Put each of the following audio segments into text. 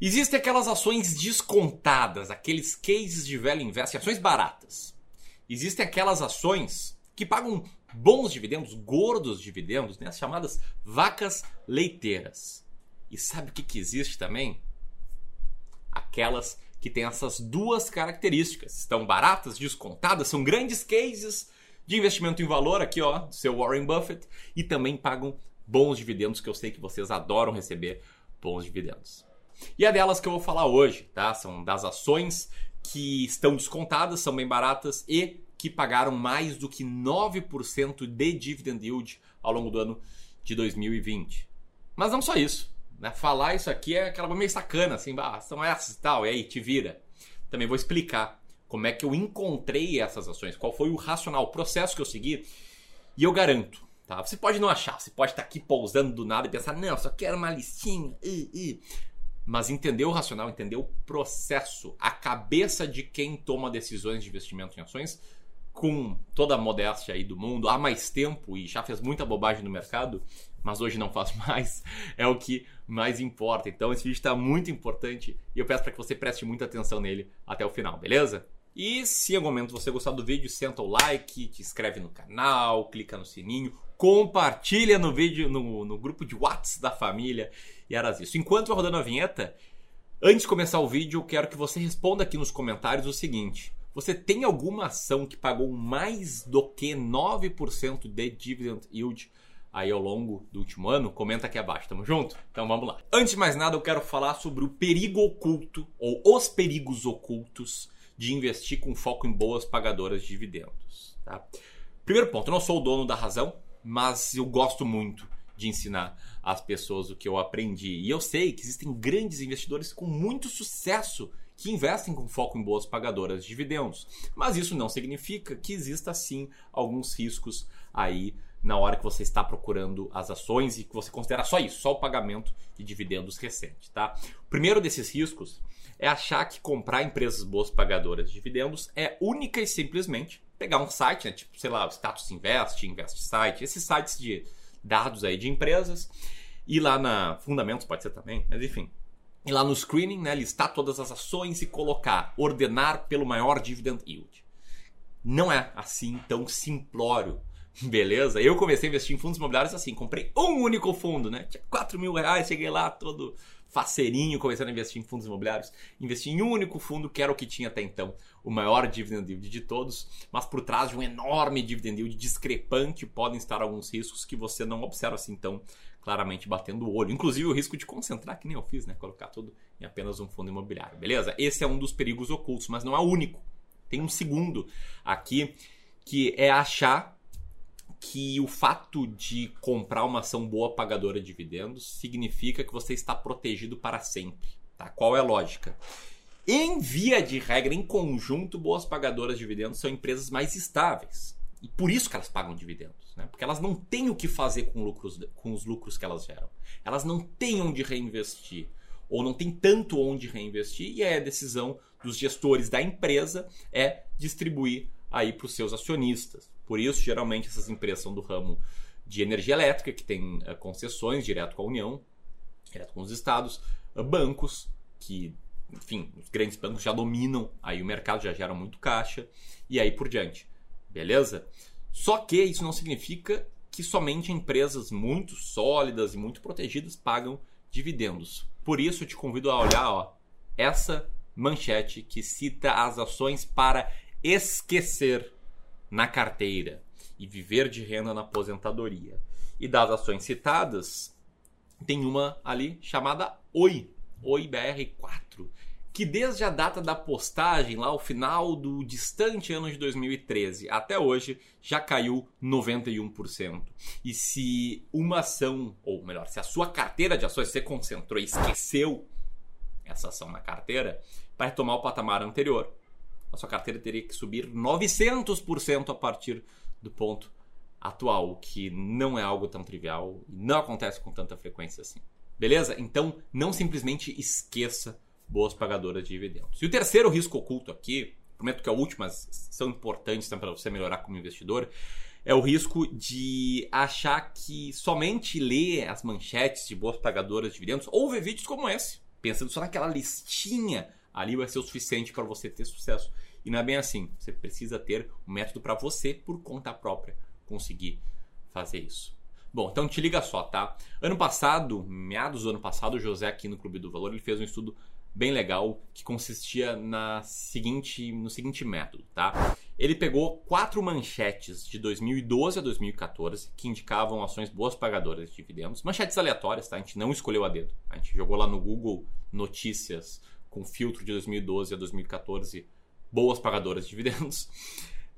Existem aquelas ações descontadas, aqueles cases de velho investe, ações baratas. Existem aquelas ações que pagam bons dividendos, gordos dividendos, né? as chamadas vacas leiteiras. E sabe o que, que existe também? Aquelas que têm essas duas características. Estão baratas, descontadas, são grandes cases de investimento em valor, aqui ó, do seu Warren Buffett, e também pagam bons dividendos, que eu sei que vocês adoram receber bons dividendos. E é delas que eu vou falar hoje, tá? São das ações que estão descontadas, são bem baratas e que pagaram mais do que 9% de dividend yield ao longo do ano de 2020. Mas não só isso. Né? Falar isso aqui é aquela meio sacana, assim, ah, são essas e tal, e aí, te vira. Também vou explicar como é que eu encontrei essas ações, qual foi o racional, o processo que eu segui. E eu garanto, tá? Você pode não achar, você pode estar aqui pousando do nada e pensar, não, só quero uma listinha. Uh, uh mas entender o racional, entender o processo, a cabeça de quem toma decisões de investimento em ações, com toda a modéstia aí do mundo, há mais tempo e já fez muita bobagem no mercado, mas hoje não faz mais, é o que mais importa. Então esse vídeo está muito importante e eu peço para que você preste muita atenção nele até o final, beleza? E se em algum momento você gostar do vídeo, senta o like, te inscreve no canal, clica no sininho, compartilha no vídeo, no, no grupo de WhatsApp da família e era isso. Enquanto eu rodando a vinheta, antes de começar o vídeo, eu quero que você responda aqui nos comentários o seguinte. Você tem alguma ação que pagou mais do que 9% de dividend yield aí ao longo do último ano? Comenta aqui abaixo, tamo junto? Então vamos lá. Antes de mais nada, eu quero falar sobre o perigo oculto ou os perigos ocultos de investir com foco em boas pagadoras de dividendos. Tá? Primeiro ponto, eu não sou o dono da razão, mas eu gosto muito de ensinar às pessoas o que eu aprendi. E eu sei que existem grandes investidores com muito sucesso que investem com foco em boas pagadoras de dividendos. Mas isso não significa que exista sim alguns riscos aí na hora que você está procurando as ações e que você considera só isso, só o pagamento de dividendos recente, tá? O primeiro desses riscos é achar que comprar empresas boas pagadoras de dividendos é única e simplesmente pegar um site, né, tipo, sei lá, o Status Invest, Invest Site, esses sites de dados aí de empresas, e lá na Fundamentos pode ser também, mas enfim. E lá no screening, né, listar todas as ações e colocar, ordenar pelo maior dividend yield. Não é assim tão simplório, beleza? Eu comecei a investir em fundos imobiliários assim, comprei um único fundo, né? Tinha 4 mil reais, cheguei lá todo faceirinho, começando a investir em fundos imobiliários, investi em um único fundo, que era o que tinha até então o maior dividend yield de todos, mas por trás de um enorme dividend yield discrepante podem estar alguns riscos que você não observa assim tão claramente batendo o olho. Inclusive o risco de concentrar, que nem eu fiz, né? Colocar tudo em apenas um fundo imobiliário, beleza? Esse é um dos perigos ocultos, mas não é o único. Tem um segundo aqui que é achar que o fato de comprar uma ação boa pagadora de dividendos significa que você está protegido para sempre. Tá? Qual é a lógica? Em via de regra, em conjunto, boas pagadoras de dividendos são empresas mais estáveis. E por isso que elas pagam dividendos. Né? Porque elas não têm o que fazer com, lucros, com os lucros que elas geram. Elas não têm onde reinvestir. Ou não tem tanto onde reinvestir. E a decisão dos gestores da empresa é distribuir aí para os seus acionistas. Por isso, geralmente, essas empresas são do ramo de energia elétrica, que tem uh, concessões direto com a União, direto com os estados, uh, bancos, que, enfim, os grandes bancos já dominam aí o mercado, já geram muito caixa, e aí por diante. Beleza? Só que isso não significa que somente empresas muito sólidas e muito protegidas pagam dividendos. Por isso eu te convido a olhar ó, essa manchete que cita as ações para esquecer na carteira e viver de renda na aposentadoria. E das ações citadas, tem uma ali chamada Oi, Oi BR4, que desde a data da postagem, lá ao final do distante ano de 2013 até hoje, já caiu 91%. E se uma ação, ou melhor, se a sua carteira de ações você concentrou e esqueceu essa ação na carteira, para retomar o patamar anterior, a sua carteira teria que subir 900% a partir do ponto atual, o que não é algo tão trivial e não acontece com tanta frequência assim. Beleza? Então, não simplesmente esqueça boas pagadoras de dividendos. E o terceiro risco oculto aqui, prometo que é o último, mas são importantes para você melhorar como investidor, é o risco de achar que somente ler as manchetes de boas pagadoras de dividendos ou ver vídeos como esse pensando só naquela listinha ali vai ser o suficiente para você ter sucesso. E não é bem assim. Você precisa ter um método para você, por conta própria, conseguir fazer isso. Bom, então te liga só, tá? Ano passado, meados do ano passado, o José aqui no Clube do Valor, ele fez um estudo bem legal que consistia na seguinte, no seguinte método, tá? Ele pegou quatro manchetes de 2012 a 2014 que indicavam ações boas pagadoras de dividendos, manchetes aleatórias, tá? A gente não escolheu a dedo. A gente jogou lá no Google notícias com filtro de 2012 a 2014 boas pagadoras de dividendos.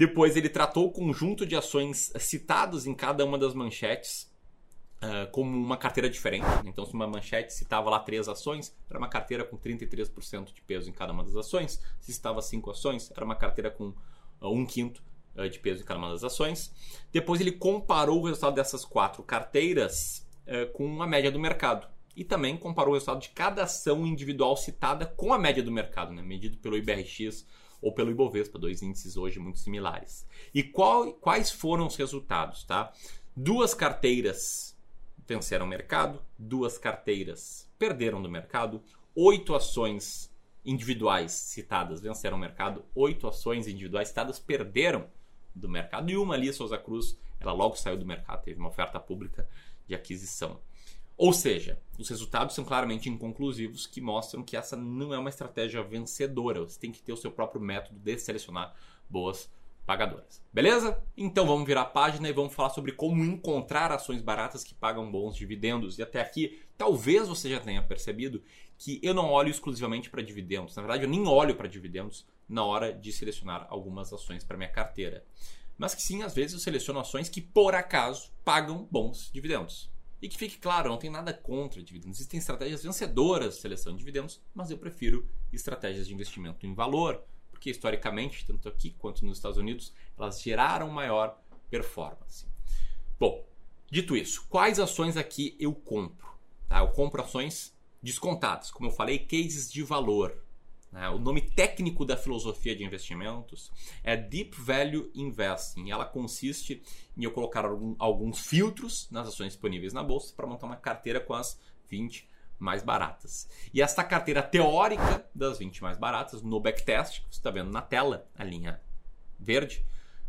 Depois ele tratou o conjunto de ações citados em cada uma das manchetes uh, como uma carteira diferente. Então, se uma manchete citava lá três ações, era uma carteira com 33% de peso em cada uma das ações. Se citava cinco ações, era uma carteira com uh, um quinto uh, de peso em cada uma das ações. Depois ele comparou o resultado dessas quatro carteiras com a média do mercado e também comparou o resultado de cada ação individual citada com a média do mercado, né, medido pelo IBRX ou pelo Ibovespa, dois índices hoje muito similares. E qual, quais foram os resultados? Tá? Duas carteiras venceram o mercado, duas carteiras perderam do mercado, oito ações individuais citadas venceram o mercado, oito ações individuais citadas perderam do mercado e uma ali, Souza Cruz, ela logo saiu do mercado, teve uma oferta pública de aquisição. Ou seja, os resultados são claramente inconclusivos, que mostram que essa não é uma estratégia vencedora. Você tem que ter o seu próprio método de selecionar boas pagadoras. Beleza? Então vamos virar a página e vamos falar sobre como encontrar ações baratas que pagam bons dividendos. E até aqui, talvez você já tenha percebido que eu não olho exclusivamente para dividendos. Na verdade, eu nem olho para dividendos na hora de selecionar algumas ações para minha carteira. Mas que sim, às vezes eu seleciono ações que por acaso pagam bons dividendos. E que fique claro, não tem nada contra dividendos. Existem estratégias vencedoras de seleção de dividendos, mas eu prefiro estratégias de investimento em valor, porque historicamente, tanto aqui quanto nos Estados Unidos, elas geraram maior performance. Bom, dito isso, quais ações aqui eu compro? Tá? Eu compro ações descontadas, como eu falei, cases de valor. Né? O nome técnico da filosofia de investimentos é Deep Value Investing. Ela consiste em eu colocar alguns filtros nas ações disponíveis na bolsa para montar uma carteira com as 20 mais baratas. E esta carteira teórica das 20 mais baratas, no backtest, que você está vendo na tela, a linha verde,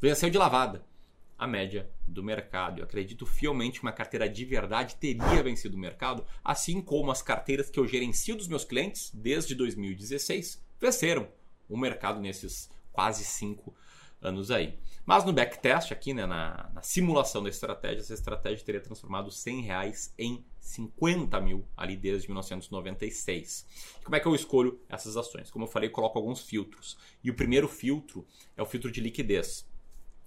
venceu de lavada a média do mercado. Eu acredito fielmente que uma carteira de verdade teria vencido o mercado, assim como as carteiras que eu gerencio dos meus clientes desde 2016 venceram o mercado nesses quase cinco anos aí. Mas no backtest, aqui né, na, na, simulação da estratégia, essa estratégia teria transformado 100 reais em 50 mil ali desde 1996. como é que eu escolho essas ações? Como eu falei, eu coloco alguns filtros. E o primeiro filtro é o filtro de liquidez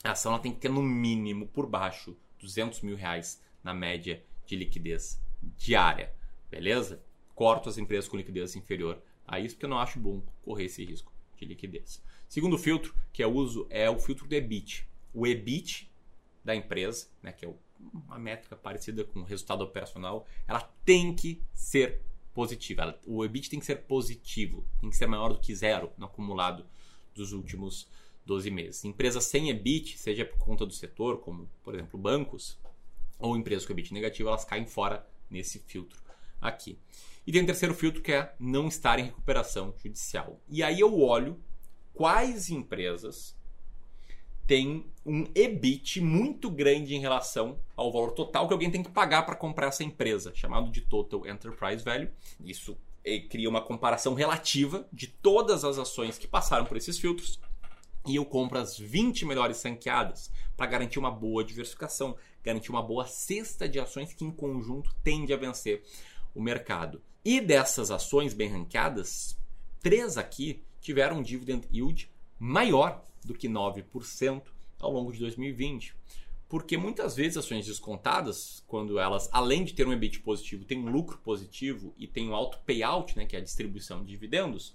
a ação tem que ter no mínimo por baixo 200 mil reais na média de liquidez diária, beleza? Corto as empresas com liquidez inferior a isso porque eu não acho bom correr esse risco de liquidez. Segundo filtro que eu uso é o filtro do EBIT. O EBIT da empresa, né, que é uma métrica parecida com o resultado operacional, ela tem que ser positiva. o EBIT tem que ser positivo, tem que ser maior do que zero no acumulado dos últimos 12 meses. Empresas sem EBIT, seja por conta do setor, como por exemplo bancos, ou empresas com EBIT negativo, elas caem fora nesse filtro aqui. E tem um terceiro filtro que é não estar em recuperação judicial. E aí eu olho quais empresas têm um EBIT muito grande em relação ao valor total que alguém tem que pagar para comprar essa empresa, chamado de Total Enterprise Value. Isso eh, cria uma comparação relativa de todas as ações que passaram por esses filtros e eu compro as 20 melhores ranqueadas para garantir uma boa diversificação, garantir uma boa cesta de ações que em conjunto tende a vencer o mercado. E dessas ações bem ranqueadas, três aqui tiveram um dividend yield maior do que 9% ao longo de 2020. Porque muitas vezes ações descontadas, quando elas, além de ter um EBIT positivo, têm um lucro positivo e têm um alto payout, né, que é a distribuição de dividendos,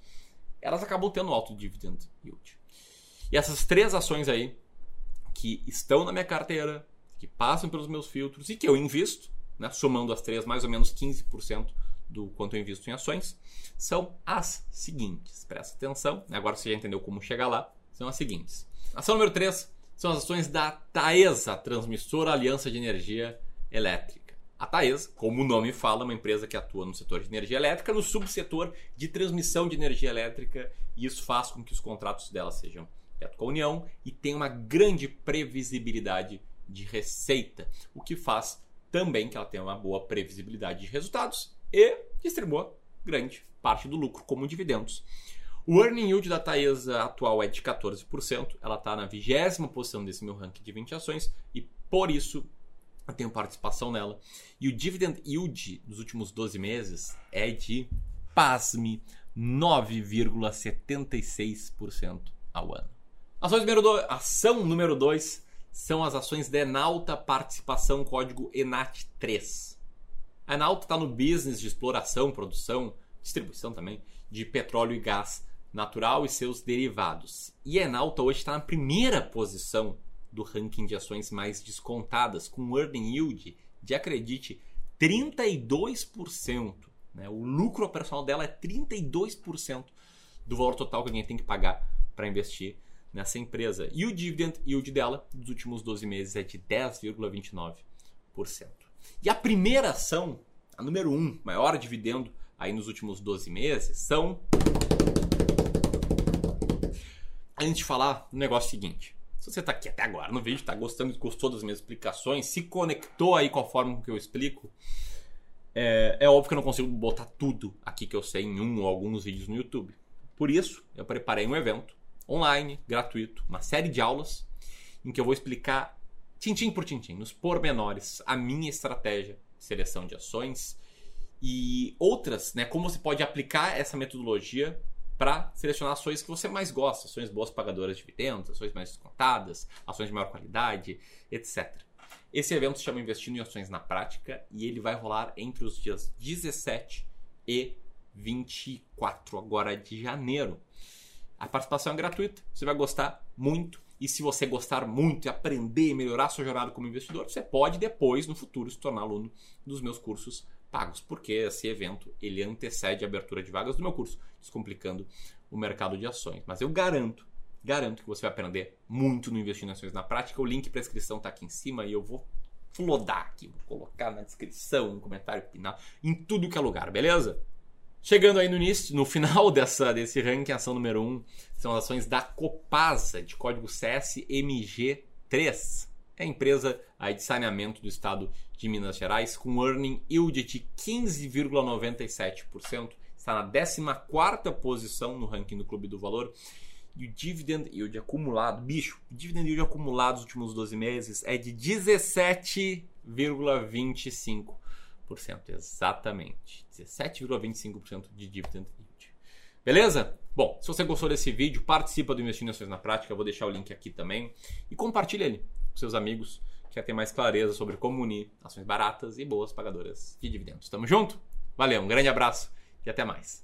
elas acabam tendo alto dividend yield. E essas três ações aí, que estão na minha carteira, que passam pelos meus filtros e que eu invisto, né, somando as três, mais ou menos 15% do quanto eu invisto em ações, são as seguintes. Presta atenção, agora você já entendeu como chegar lá. São as seguintes. Ação número 3 são as ações da Taesa, Transmissora Aliança de Energia Elétrica. A Taesa, como o nome fala, é uma empresa que atua no setor de energia elétrica, no subsetor de transmissão de energia elétrica, e isso faz com que os contratos dela sejam direto com a União e tenha uma grande previsibilidade de receita, o que faz também que ela tenha uma boa previsibilidade de resultados e distribua grande parte do lucro como dividendos. O earning yield da Taesa atual é de 14%, ela está na vigésima posição desse meu ranking de 20 ações e por isso eu tenho participação nela. E o dividend yield dos últimos 12 meses é de, pasme, 9,76% ao ano. Ações número dois, ação número 2 são as ações da Enalta Participação Código ENAT3. A Enalta está no business de exploração, produção, distribuição também de petróleo e gás natural e seus derivados. E a Enalta hoje está na primeira posição do ranking de ações mais descontadas, com earning yield de, acredite, 32%. Né? O lucro operacional dela é 32% do valor total que alguém tem que pagar para investir nessa empresa. E o dividend yield dela, dos últimos 12 meses, é de 10,29%. E a primeira ação, a número 1, maior dividendo aí nos últimos 12 meses, são. Antes de falar, o negócio seguinte. Se você está aqui até agora no vídeo, está gostando, gostou das minhas explicações, se conectou aí com a forma que eu explico, é, é, óbvio que eu não consigo botar tudo aqui que eu sei em um ou alguns vídeos no YouTube. Por isso, eu preparei um evento online, gratuito, uma série de aulas em que eu vou explicar tintim por tintim, nos pormenores, a minha estratégia seleção de ações e outras, né, como você pode aplicar essa metodologia para selecionar ações que você mais gosta, ações boas pagadoras de dividendos, ações mais descontadas, ações de maior qualidade, etc. Esse evento se chama Investindo em Ações na Prática e ele vai rolar entre os dias 17 e 24 agora de janeiro. A participação é gratuita, você vai gostar muito. E se você gostar muito e aprender e melhorar sua jornada como investidor, você pode depois, no futuro, se tornar aluno dos meus cursos pagos, porque esse evento ele antecede a abertura de vagas do meu curso, descomplicando o mercado de ações. Mas eu garanto, garanto que você vai aprender muito no Investindo em Ações na Prática. O link para inscrição está aqui em cima e eu vou flodar aqui, vou colocar na descrição, no comentário final, em tudo que é lugar, beleza? Chegando aí no início, no final dessa, desse ranking, ação número 1 um, são as ações da Copasa, de código CSMG3 é a empresa aí de saneamento do estado de Minas Gerais, com earning yield de 15,97%, está na 14 posição no ranking do Clube do Valor. E o dividend yield acumulado, bicho, o dividend yield acumulado nos últimos 12 meses é de 17,25%. Exatamente. 17,25% de dividend yield. Beleza? Bom, se você gostou desse vídeo, participa do Investindo em Ações na Prática, eu vou deixar o link aqui também. E compartilha ele com seus amigos que quer ter mais clareza sobre como unir ações baratas e boas pagadoras de dividendos. Tamo junto? Valeu, um grande abraço e até mais.